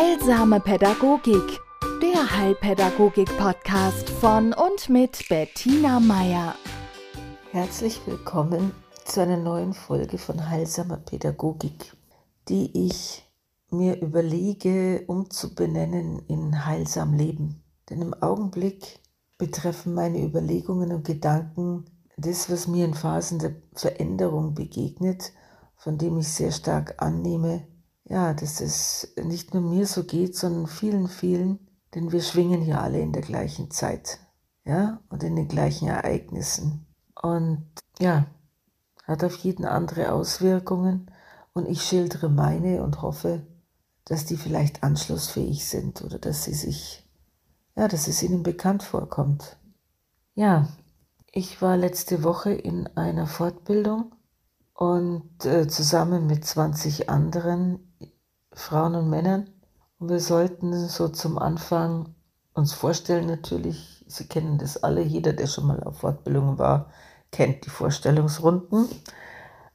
Heilsame Pädagogik, der Heilpädagogik-Podcast von und mit Bettina Meier. Herzlich willkommen zu einer neuen Folge von Heilsamer Pädagogik, die ich mir überlege, umzubenennen in Heilsam Leben. Denn im Augenblick betreffen meine Überlegungen und Gedanken das, was mir in Phasen der Veränderung begegnet, von dem ich sehr stark annehme, ja, dass es nicht nur mir so geht, sondern vielen, vielen, denn wir schwingen ja alle in der gleichen Zeit, ja, und in den gleichen Ereignissen. Und ja, hat auf jeden andere Auswirkungen und ich schildere meine und hoffe, dass die vielleicht anschlussfähig sind oder dass sie sich, ja, dass es ihnen bekannt vorkommt. Ja, ich war letzte Woche in einer Fortbildung und äh, zusammen mit 20 anderen Frauen und Männern. Und wir sollten so zum Anfang uns vorstellen, natürlich, Sie kennen das alle, jeder, der schon mal auf Fortbildungen war, kennt die Vorstellungsrunden.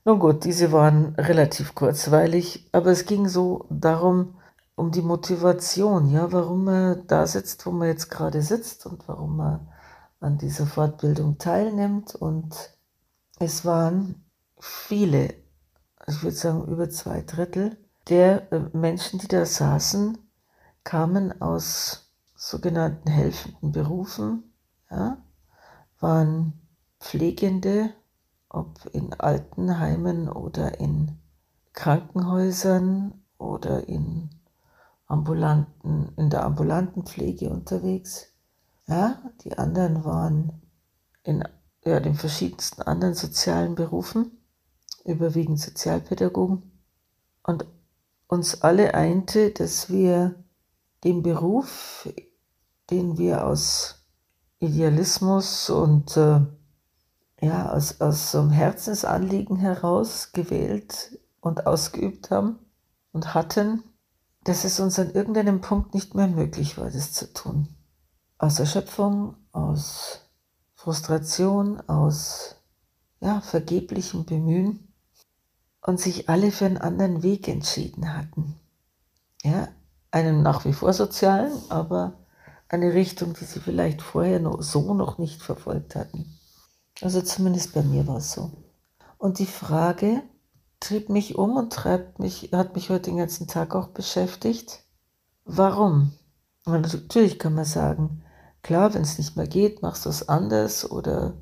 Nun gut, diese waren relativ kurzweilig, aber es ging so darum, um die Motivation, ja, warum man da sitzt, wo man jetzt gerade sitzt und warum man an dieser Fortbildung teilnimmt. Und es waren viele, ich würde sagen über zwei Drittel, der äh, Menschen, die da saßen, kamen aus sogenannten helfenden Berufen, ja, waren Pflegende, ob in Altenheimen oder in Krankenhäusern oder in ambulanten, in der ambulanten Pflege unterwegs. Ja, die anderen waren in ja, den verschiedensten anderen sozialen Berufen, überwiegend Sozialpädagogen. Und uns alle einte, dass wir den Beruf, den wir aus Idealismus und äh, ja, aus, aus so einem Herzensanliegen heraus gewählt und ausgeübt haben und hatten, dass es uns an irgendeinem Punkt nicht mehr möglich war, das zu tun. Aus Erschöpfung, aus Frustration, aus ja, vergeblichem Bemühen und sich alle für einen anderen Weg entschieden hatten. Ja, einen nach wie vor sozialen, aber eine Richtung, die sie vielleicht vorher noch so noch nicht verfolgt hatten. Also zumindest bei mir war es so. Und die Frage trieb mich um und treibt mich, hat mich heute den ganzen Tag auch beschäftigt. Warum? Natürlich kann man sagen, klar, wenn es nicht mehr geht, machst du es anders oder,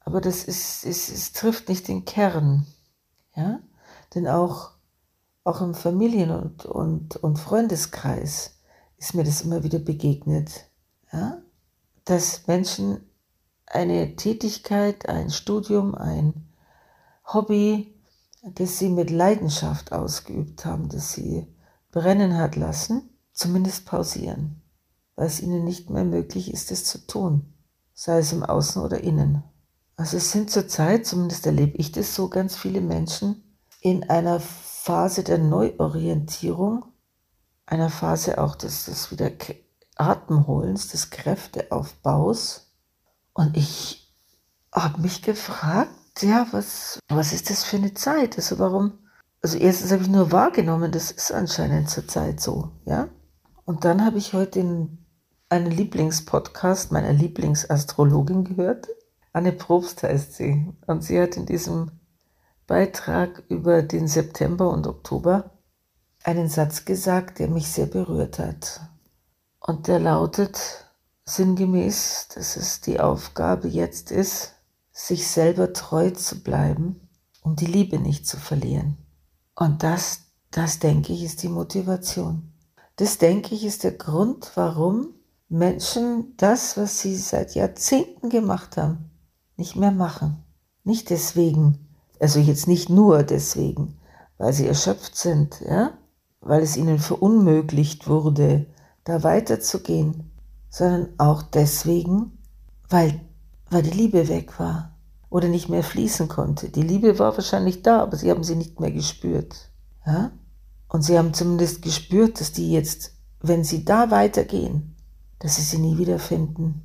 aber das ist, es, es trifft nicht den Kern. Ja? Denn auch, auch im Familien- und, und, und Freundeskreis ist mir das immer wieder begegnet, ja? dass Menschen eine Tätigkeit, ein Studium, ein Hobby, das sie mit Leidenschaft ausgeübt haben, das sie brennen hat lassen, zumindest pausieren, weil es ihnen nicht mehr möglich ist, es zu tun, sei es im Außen oder Innen. Also es sind zurzeit, zumindest erlebe ich das so, ganz viele Menschen, in einer Phase der Neuorientierung, einer Phase auch des, des wieder Atemholens, des Kräfteaufbaus. Und ich habe mich gefragt, ja, was, was ist das für eine Zeit? Also warum? Also erstens habe ich nur wahrgenommen, das ist anscheinend zurzeit so, ja. Und dann habe ich heute in einen Lieblingspodcast meiner Lieblingsastrologin gehört. Anne Probst heißt sie. Und sie hat in diesem Beitrag über den September und Oktober einen Satz gesagt, der mich sehr berührt hat. Und der lautet sinngemäß, dass es die Aufgabe jetzt ist, sich selber treu zu bleiben, um die Liebe nicht zu verlieren. Und das, das denke ich, ist die Motivation. Das denke ich, ist der Grund, warum Menschen das, was sie seit Jahrzehnten gemacht haben, nicht mehr machen. Nicht deswegen, also jetzt nicht nur deswegen, weil sie erschöpft sind, ja, weil es ihnen verunmöglicht wurde, da weiterzugehen, sondern auch deswegen, weil, weil die Liebe weg war oder nicht mehr fließen konnte. Die Liebe war wahrscheinlich da, aber sie haben sie nicht mehr gespürt. Ja? Und sie haben zumindest gespürt, dass die jetzt, wenn sie da weitergehen, dass sie sie nie wieder finden.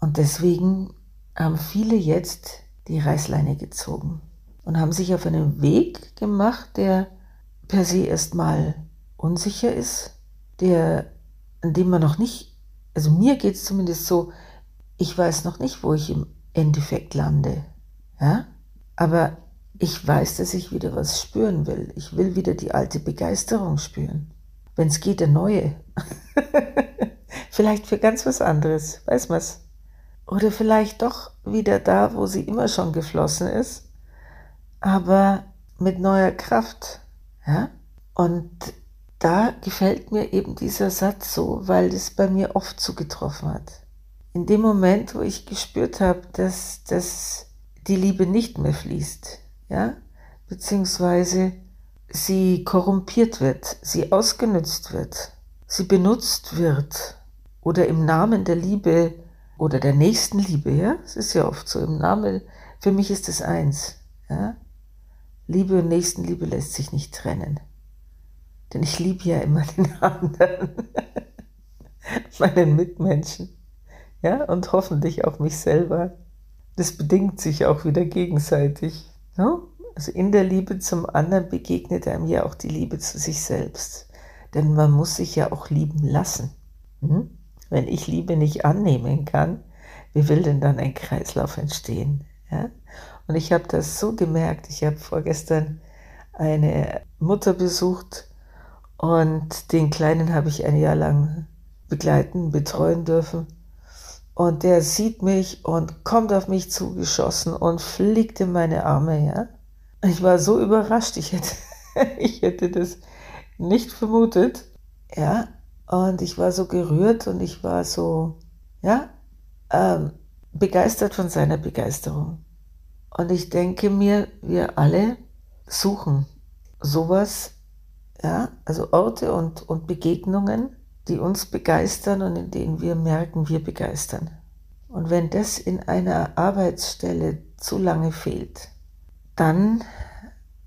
Und deswegen haben viele jetzt die Reißleine gezogen und haben sich auf einen Weg gemacht, der per se erstmal unsicher ist, der, an dem man noch nicht, also mir geht es zumindest so, ich weiß noch nicht, wo ich im Endeffekt lande. Ja? Aber ich weiß, dass ich wieder was spüren will. Ich will wieder die alte Begeisterung spüren. Wenn es geht, eine neue. vielleicht für ganz was anderes, weiß man's. Oder vielleicht doch wieder da, wo sie immer schon geflossen ist, aber mit neuer Kraft. Ja? Und da gefällt mir eben dieser Satz so, weil es bei mir oft zugetroffen hat. In dem Moment, wo ich gespürt habe, dass, dass die Liebe nicht mehr fließt, ja, beziehungsweise sie korrumpiert wird, sie ausgenutzt wird, sie benutzt wird oder im Namen der Liebe oder der nächsten Liebe, ja, es ist ja oft so, im Namen, für mich ist es eins, ja, Liebe und Nächstenliebe lässt sich nicht trennen. Denn ich liebe ja immer den anderen, meinen Mitmenschen, ja, und hoffentlich auch mich selber. Das bedingt sich auch wieder gegenseitig. Ja? Also in der Liebe zum anderen begegnet einem ja auch die Liebe zu sich selbst. Denn man muss sich ja auch lieben lassen. Hm? Wenn ich Liebe nicht annehmen kann, wie will denn dann ein Kreislauf entstehen? Ja? Und ich habe das so gemerkt. Ich habe vorgestern eine Mutter besucht und den Kleinen habe ich ein Jahr lang begleiten, betreuen dürfen. Und der sieht mich und kommt auf mich zugeschossen und fliegt in meine Arme, ja. Ich war so überrascht, ich hätte, ich hätte das nicht vermutet, ja. Und ich war so gerührt und ich war so, ja, ähm, begeistert von seiner Begeisterung. Und ich denke mir, wir alle suchen sowas, ja, also Orte und, und Begegnungen, die uns begeistern und in denen wir merken, wir begeistern. Und wenn das in einer Arbeitsstelle zu lange fehlt, dann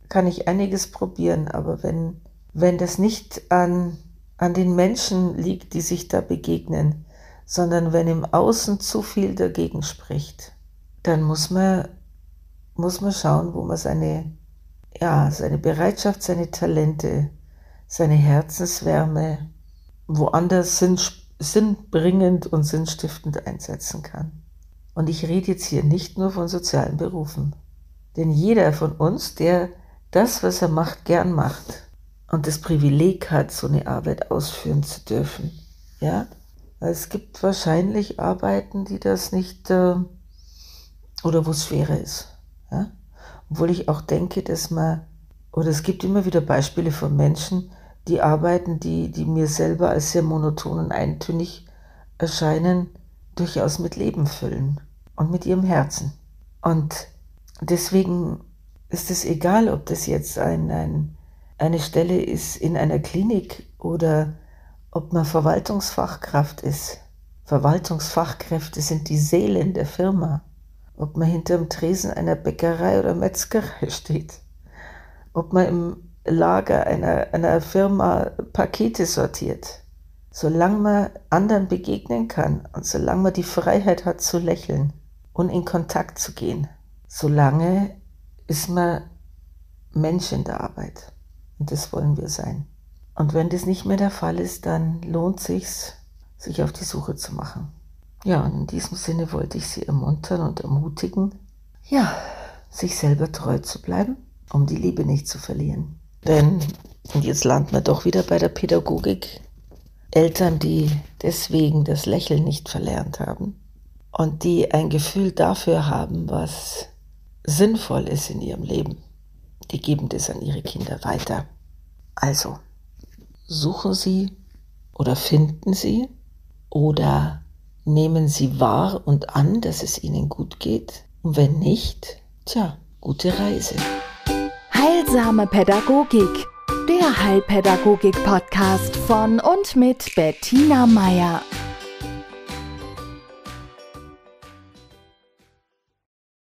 kann ich einiges probieren, aber wenn, wenn das nicht an, an den Menschen liegt, die sich da begegnen, sondern wenn im Außen zu viel dagegen spricht, dann muss man, muss man schauen, wo man seine, ja, seine Bereitschaft, seine Talente, seine Herzenswärme, woanders sinn, sinnbringend und sinnstiftend einsetzen kann. Und ich rede jetzt hier nicht nur von sozialen Berufen. Denn jeder von uns, der das, was er macht, gern macht und das Privileg hat, so eine Arbeit ausführen zu dürfen, ja, es gibt wahrscheinlich Arbeiten, die das nicht äh, oder wo es schwerer ist. Ja? Obwohl ich auch denke, dass man, oder es gibt immer wieder Beispiele von Menschen, die Arbeiten, die, die mir selber als sehr monoton und eintönig erscheinen, durchaus mit Leben füllen und mit ihrem Herzen. Und deswegen ist es egal, ob das jetzt ein, ein, eine Stelle ist in einer Klinik oder ob man Verwaltungsfachkraft ist. Verwaltungsfachkräfte sind die Seelen der Firma. Ob man hinter dem Tresen einer Bäckerei oder Metzgerei steht. Ob man im Lager einer, einer Firma Pakete sortiert. Solange man anderen begegnen kann und solange man die Freiheit hat zu lächeln und in Kontakt zu gehen, solange ist man Mensch in der Arbeit. Und das wollen wir sein. Und wenn das nicht mehr der Fall ist, dann lohnt sich's, sich auf die Suche zu machen. Ja, und in diesem Sinne wollte ich Sie ermuntern und ermutigen, ja, sich selber treu zu bleiben, um die Liebe nicht zu verlieren. Denn, und jetzt landen wir doch wieder bei der Pädagogik, Eltern, die deswegen das Lächeln nicht verlernt haben und die ein Gefühl dafür haben, was sinnvoll ist in ihrem Leben, die geben das an ihre Kinder weiter. Also, suchen Sie oder finden Sie oder nehmen Sie wahr und an, dass es Ihnen gut geht. Und wenn nicht, tja, gute Reise. Heilsame Pädagogik, der Heilpädagogik-Podcast von und mit Bettina Meier.